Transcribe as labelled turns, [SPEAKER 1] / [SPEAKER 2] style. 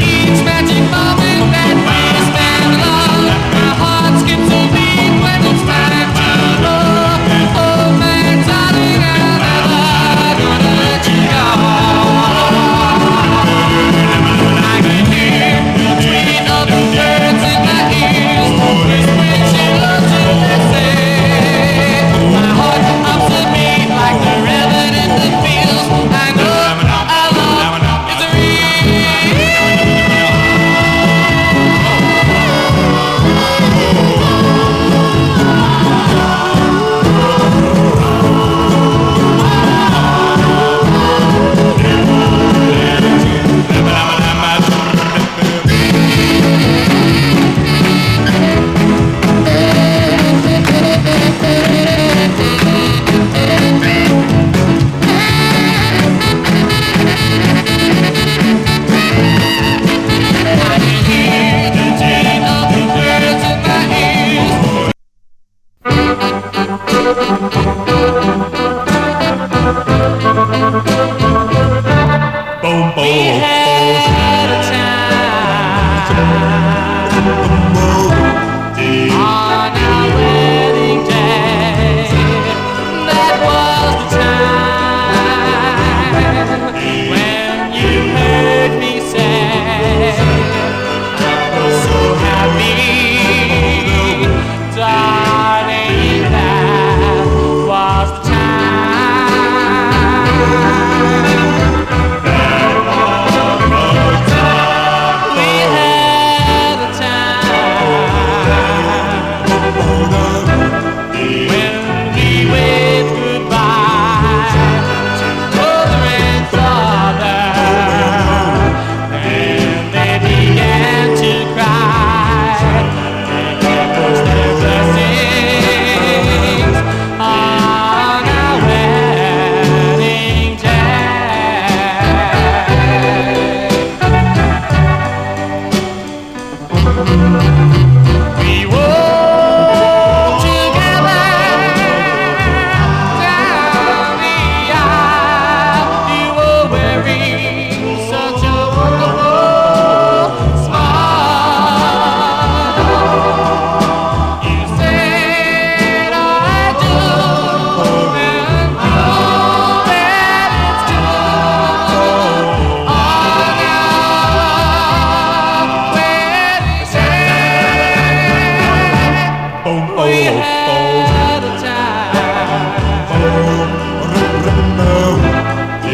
[SPEAKER 1] Each
[SPEAKER 2] magic moment that now. We were